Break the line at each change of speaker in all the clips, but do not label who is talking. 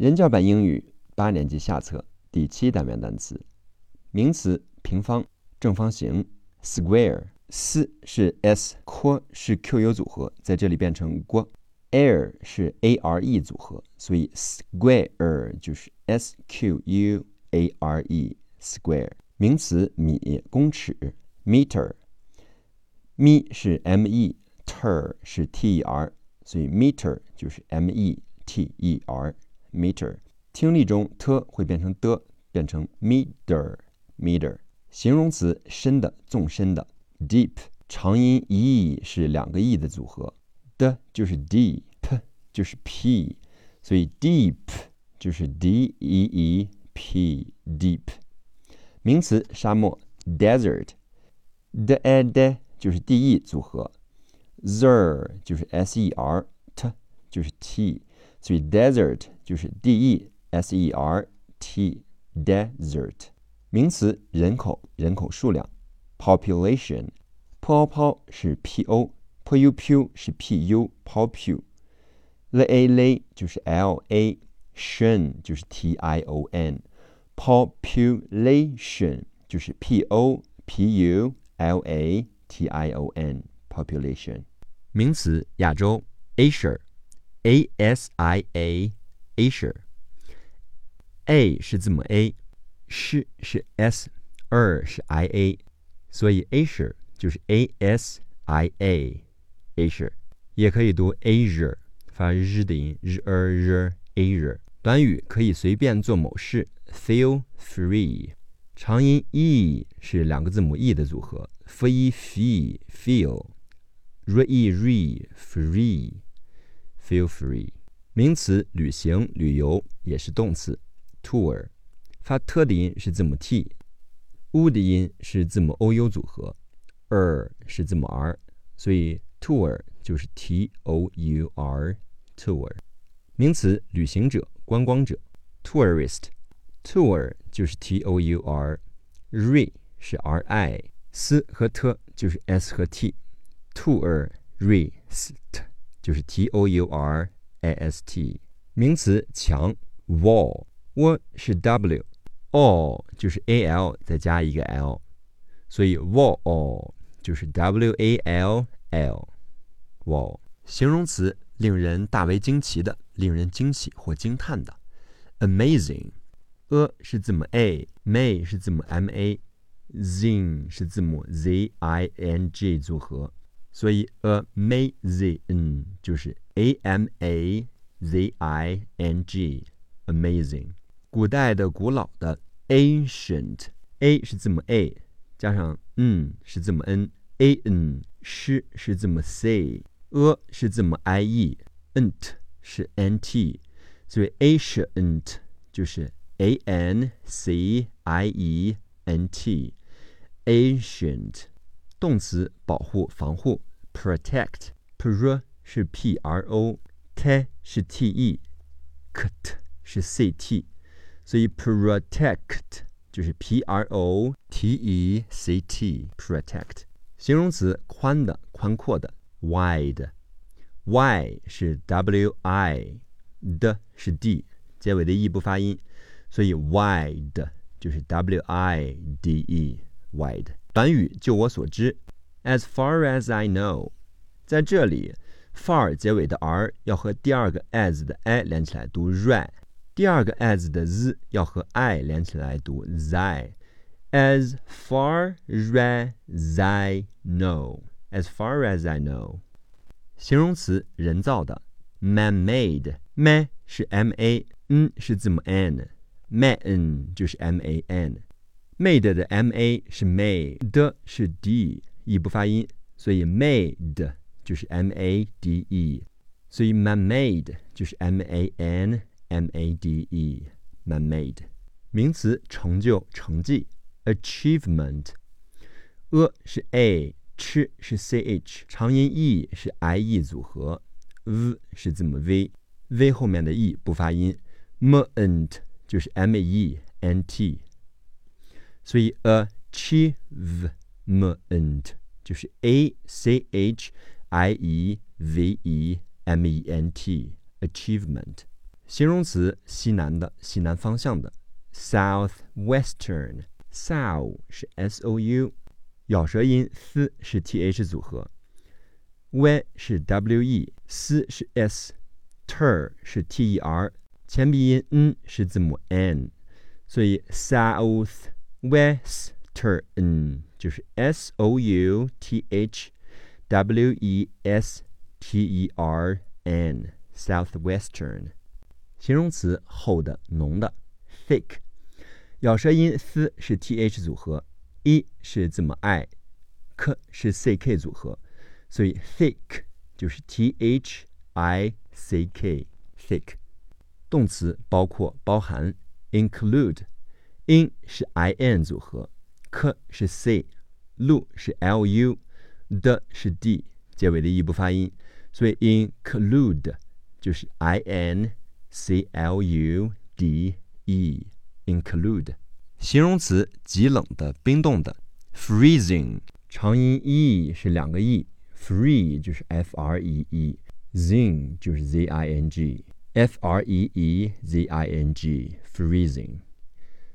人教版英语八年级下册第七单元单词，名词平方、正方形，square，s 是 s，q 是 q u 组合，在这里变成 q，air 是 a r e 组合，所以 square 就是 s q u a r e，square。名词米，公尺，meter，mi 是 m e，ter 是 t e r，所以 meter 就是 m e t e r meter，。听力中 t 会变成的，变成 meter，meter。形容词深的，纵深的，deep。长音 e 是两个 e 的组合，的就是 d，p 就是 p，所以 deep 就是 d e e p，deep。名词沙漠 desert，d a d 就是 d e 组合，zer 就是 s e r t 就是 t，所以 desert 就是 d e s e r t desert。名词人口人口数量，population，p o p 是 p o，p u p 是 p u，popul，l a l 就是 l a，tion 就是 t i o n。population 就是 p o p u l a t i o n population 名词亚洲 Asia A S I A Asia A 是字母 A，是是 S，二是 I A，所以 Asia 就是 A S I A Asia，也可以读 Asia，发日的音日儿日 Asia。短语可以随便做某事。Feel free，长音 e 是两个字母 e 的组合，f e f feel，r e re Feel free。名词旅行、旅游也是动词，tour。发 t 的音是字母 t，u 的音是字母 o u 组合，r 是字母 r，所以 tour 就是 t o u r tour。名词旅行者、观光者，tourist。tour 就是 t o u r，re 是 r i，s 和 t 就是 s 和 t，tour re st 就是 t o u r a s t。名词墙 wall，w 是 w，all 就是 a l 再加一个 l，所以 wall 就是 w a l l wall。形容词令人大为惊奇的，令人惊喜或惊叹的，amazing。a 是字母 a，may 是字母 m a，zing 是字母 z i n g 组合，所以 amazing 就是 a m a z i n g，amazing。古代的、古老的，ancient，a 是字母 a，加上 n 是字母 n，a n 是是字母 c，a 是字母 i e，ent 是 n t，所以 ancient 就是。A N C I E N T，ancient，动词保护、防护，protect，pro 是 P R O，t 是 T E，ct 是 C T，所以 protect 就是 P R O T E C T，protect。形容词宽的、宽阔的，wide，y 是 W I，d 是 D，结尾的 e 不发音。所以 wide 就是 w i d e wide 短语。就我所知，as far as I know，在这里 far 结尾的 r 要和第二个 as 的 i 连起来读 r，第二个 as 的 z 要和 i 连起来读 zi，as far as I know，as far as I know，形容词人造的，man-made，man 是 m a，n 是字母 n。man 就是 man Made 的 m a 是 made 的是 d，e 不发音，所以 made 就是 m a d e，所以 man made 就是 m a n m a d e，man made。名词成就、成绩，achievement，a 是 a，ch 是 c h，长音 e 是 i e 组合，v 是字母 v，v 后面的 e 不发音，ment。就是 m e n t，所以 achievement 就是 a c h i e v e m e n t achievement。 形容词西南的，西南方向的，southwestern。south 是 s o u，咬舌音 s 是 t h 组合，w 是 w e，s 是 s，ter 是 t e r，前鼻音 n 是字母 n，所以 southwestern 就是 s o u t h w e s t e r n southwestern。形容词厚的、浓的，thick。咬舌音 s 是 th 组合，e 是字母 i，k 是 ck 组合，所以 thick 就是 t h i c k thick。动词包括、包含 In 是 i n 组合，k 是 c，lu 是 l u，d 是 d，结尾的 e 不发音，所以 include 就是 i n。c l u d e include 形容词极冷的、冰冻的，freezing 长音 e 是两个 e，free 就是 f r e e，zing 就是 z i n g，f r e e z i n g freezing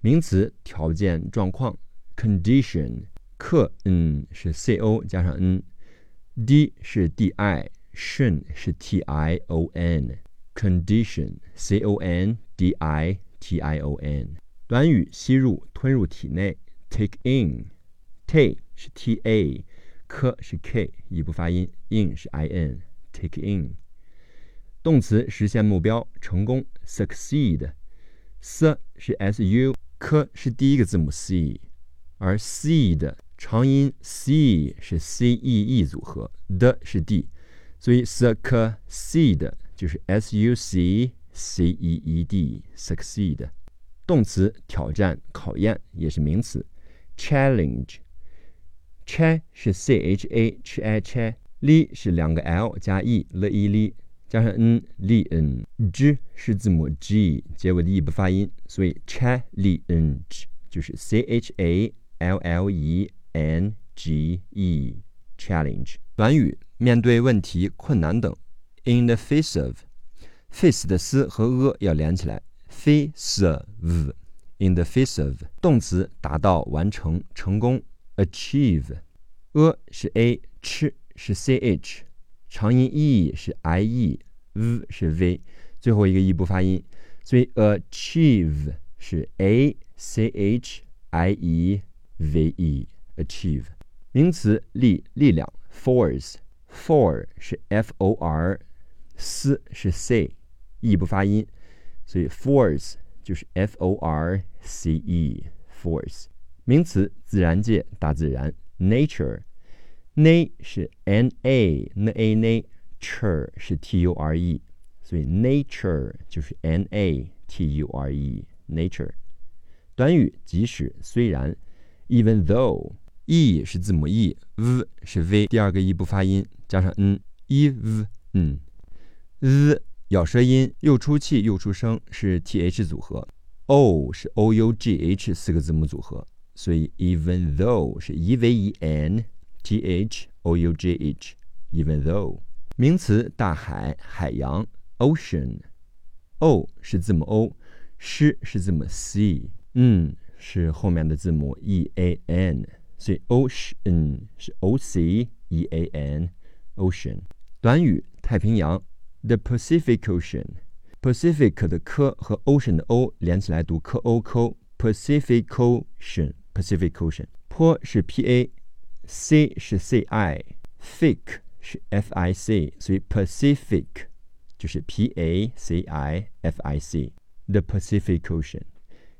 名词条件状况，condition 克 n 是 c o 加上 n，d 是 d i，tion 是 t i o n。condition c o n d i t i o n 短语吸入吞入体内 take in，t 是 t a k 是 k 一不发音 in 是 i n take in 动词实现目标成功 succeed s 是 s u k 是第一个字母 c 而 seed 长音 c 是 c e e 组合的是 d 所以 succeed 就是 s u c c e e d succeed，动词挑战、考验也是名词。challenge，ch 是 c h a ch a ch，l 是两个 l 加 e l e l 加上 n l n，g 是字母 g 结尾的 e 不发音，所以 challenge 就是 c h a l l e n g e challenge。短语面对问题、困难等。In the face of，face 的 s 和 a 要连起来，face of。In the face of，动词达到、完成、成功，achieve，a 是 a，ch 是 ch，长音 e 是 ie，v 是 v，最后一个 e 不发音，所以 achieve 是 a c h i e v e，achieve。名词力、力量，force，for 是 f o r。s 是 c，e 不发音，所以 force 就是 f o r c e，force。名词自然界、大自然 nature，nature，n 是 n a n a n，ture 是 t u r e，所以 nature 就是 n a t u r e，nature。短语即使、虽然，even though，e 是字母 e，v 是 v，第二个 e 不发音，加上 n，e v n。z 咬舌音，又出气又出声，是 th 组合。o 是 o u g h 四个字母组合，所以 even though 是 e v e n t h o u g h。even though 名词大海、海洋 ocean。o 是字母 o，sh 是字母 c，n 是后面的字母 e a n，所以 ocean 是 o c e a n ocean。短语太平洋。The Pacific Ocean, Pacific 的 k 和 Ocean 的 o 连起来读 k o k Pacific Ocean, Pacific Ocean。坡是 p C 是 c i，fic 是 f i c，所以 Pacific 就是 p a c i f i c。The Pacific Ocean。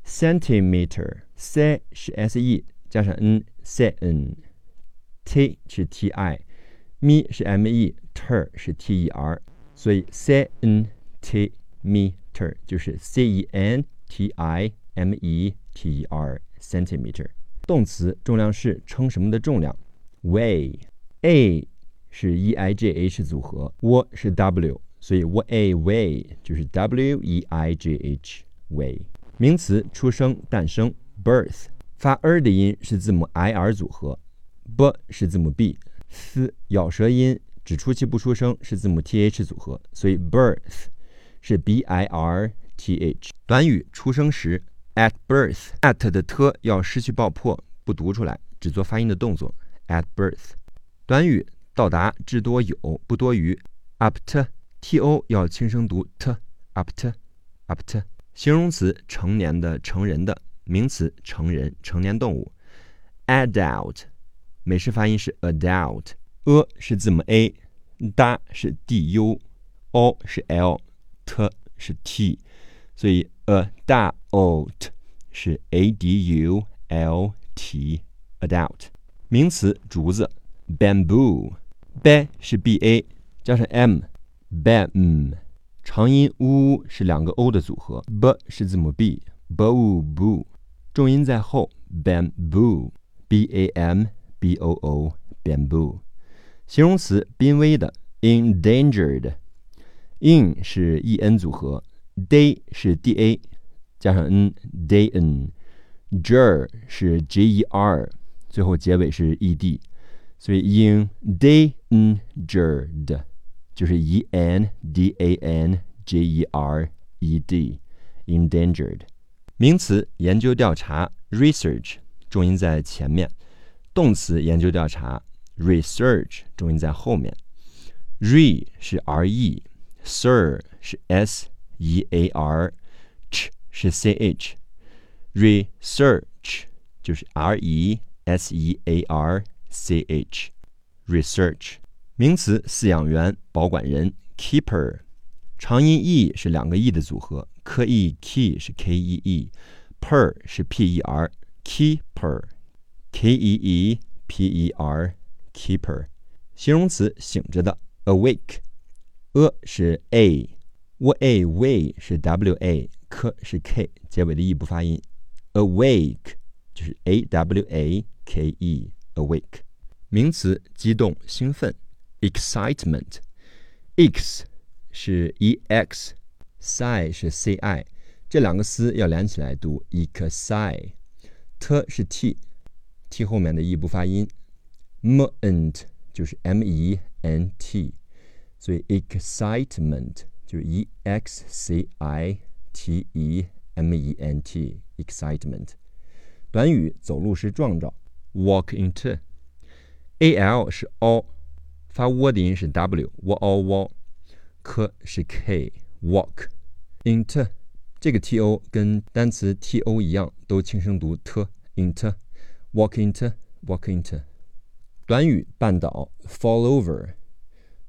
Centimeter，c 是 s e 加上 n，cn，t 是 t i，m 是 m e，ter 是 t e r。所以 centimeter 就是 c e n t i m e t e r centimeter。动词重量是称什么的重量？weigh，a 是 e i g h 组合，w 是 w，所以 w a weigh 就是 w e i g h weigh。名词出生诞生 birth，发 er 的音是字母 i r 组合，b 是字母 b，s 咬舌音。只出气不出声是字母 th 组合，所以 birth 是 b i r t h。短语出生时，at birth，at 的 t 要失去爆破，不读出来，只做发音的动作。at birth。短语到达至多有，不多于。up to，t o 要轻声读 t，upt，upt。形容词成年的、成人的，名词成人、成年动物。adult，美式发音是 adult，a 是字母 a，d 是 d u，o 是 l，t 是 t，所以 adult 是 a d u l t，adult。名词竹子，bamboo，b 是 b a 加上 m，bam。长音 u 是两个 o 的组合，b 是字母 b，boo boo，重音在后，bamboo，b a m b o o，bamboo。形容词濒危的，endangered，in 是 e n 组合，day 是 d a 加上 n，day n，ger 是 j e r，最后结尾是 e d，所以 endangered。就是 e n d a n j e r e d，endangered。名词研究调查 research，重音在前面；动词研究调查 research，重音在后面。re 是 r e，ser 是 s e a r，ch 是 c h，research 就是 r e s e a r c h，research。名词饲养员、保管人，keeper，长音 e 是两个 e 的组合，科 e key 是 k e e，per 是 p e r，keeper，k e e p e r，keeper，形容词醒着的，awake，a 是 a，w A w 是 w a，k 是 k，结尾的 e 不发音，awake 就是 a w a k e，awake，名词激动、兴奋。excitement，x 是 e x，ci 是 c i，这两个丝要连起来读 excite，t 是 t，t 后面的 e 不发音，ment 就是 m e n t，所以 excitement 就是 e x c i t e m e n t，excitement。短语走路时撞着，walk into，a l 是 all。发窝的音是 w，w o w，科是 k，walk，into 这个 t o 跟单词 t o 一样，都轻声读 t，into，walk into，walk into。短语绊倒 fall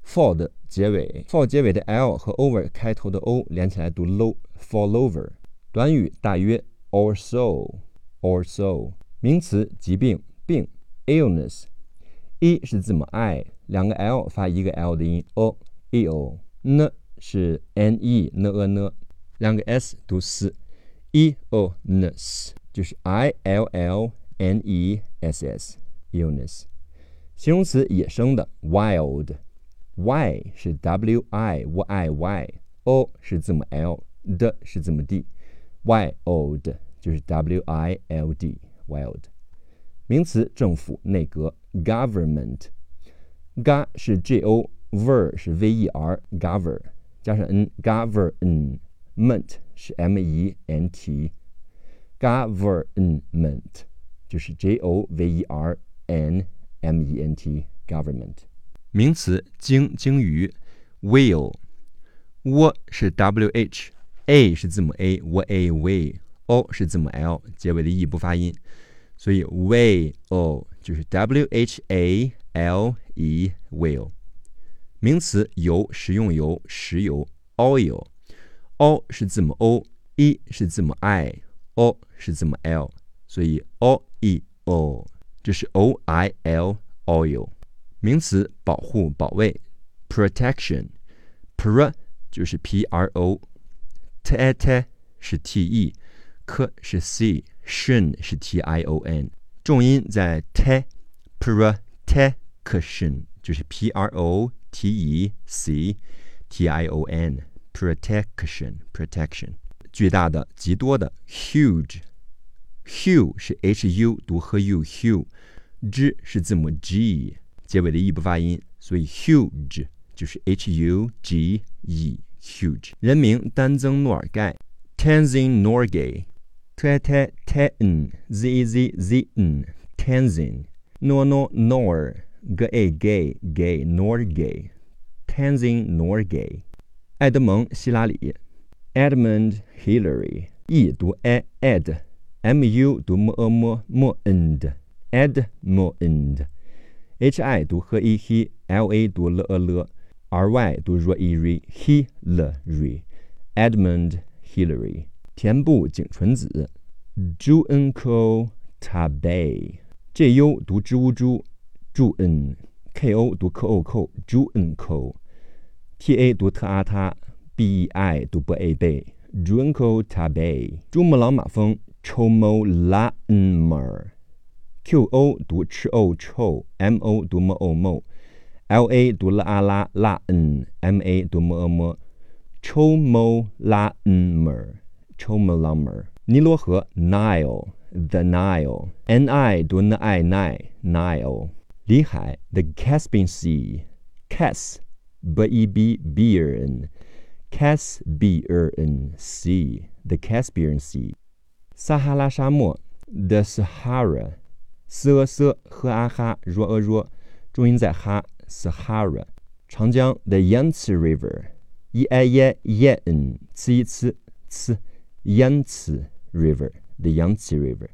Over，fall 的结尾，fall 结尾的 l 和 over 开头的 o 连起来读 low，fall over。短语大约 or so，or so。名词疾病病 illness，一是字母 i。两个 l 发一个 l 的音，o e o n 是 n e n e n，两个 s 读 s，e o n s 就是 i l l n e s s，illness。形容词野生的，wild wild，y 是 w i w i y，o 是字母 l，d 是字母 d，wild 就是 w i l d，wild。名词政府内阁 government。g 是 g o，ver 是 v e r，govern 加上 n，government 是 m e n t，government 就是 j o v e r n m e n t，government。 名词鲸鲸鱼，whale，w 是 w h，a 是字母 a，w a w，o 是字母 l，结尾的 e 不发音，所以 whale 就是 w h a。l e will，名词油，食用油，石油 oil，o 是字母 o，e 是字母 i，o 是字母 l，所以 o e o 这是 o i l oil。名词保护、保卫，protection，pro 就是 p r o，t a t 是 t e，k 是 c，shin 是 t i o n，重音在 t，protection 就是 p r o t e c t i o n protection protection 巨大的极多的 huge hu 是 h u 读和 u hu，g 是字母 g 结尾的 e 不发音，所以 huge 就是 h u g e huge。人名丹增诺尔盖，Tenzin Norgay。t t t n z z z n Tenzin no no nor g a gay gay Norgay。Tenzin Norgay。爱德蒙希拉里，Edmund Hillary。e 读 e ed，m u 读 m e m m end，Edmund。H i 读 h i he，L A 读 l e l，r y 读 r i r，he l r，Edmund Hillary。田部井纯子，Junko Tabay，j u 读支乌猪，jun，k o 读 k o k，Junko，t a 读特阿他，b e i 读 b a 贝，Junko Tabay。珠穆朗玛峰，Chomo Langer。Q O 读 ch o cho，M O 读 m o mo，L A 读 l a la la n，M A 读 m e m chomo la n mer，chomolamer。尼罗河 Nile，the Nile，N I 读 n i ni Nile。里海 the Caspian Sea，Cas b e b b e r n，Cas b e r n sea，the Caspian Sea。撒哈拉沙漠 the Sahara。瑟瑟呵啊哈若呃若，重音在哈。Sahara，长江 The Yangtze River，y i y y n，呲一呲呲，Yangtze River，The Yangtze River。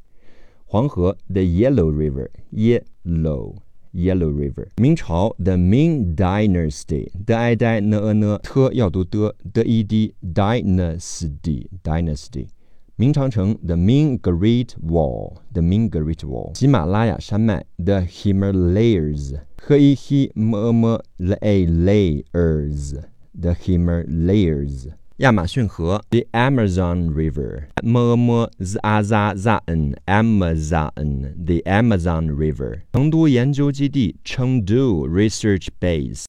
黄河 The Yellow River，Yellow Yellow River。明朝 The Ming Dynasty，d i d n e n t 要读的 d e d Dynasty Dynasty。明长城，the Ming Great Wall，the Ming Great Wall。喜马拉雅山脉，the Himalayas，h i h m e m l a layers，the Himalayas。亚马逊河，the Amazon River，m e m z a z a z a n，Amazon，the Amazon River。成都研究基地，Chengdu Research Base。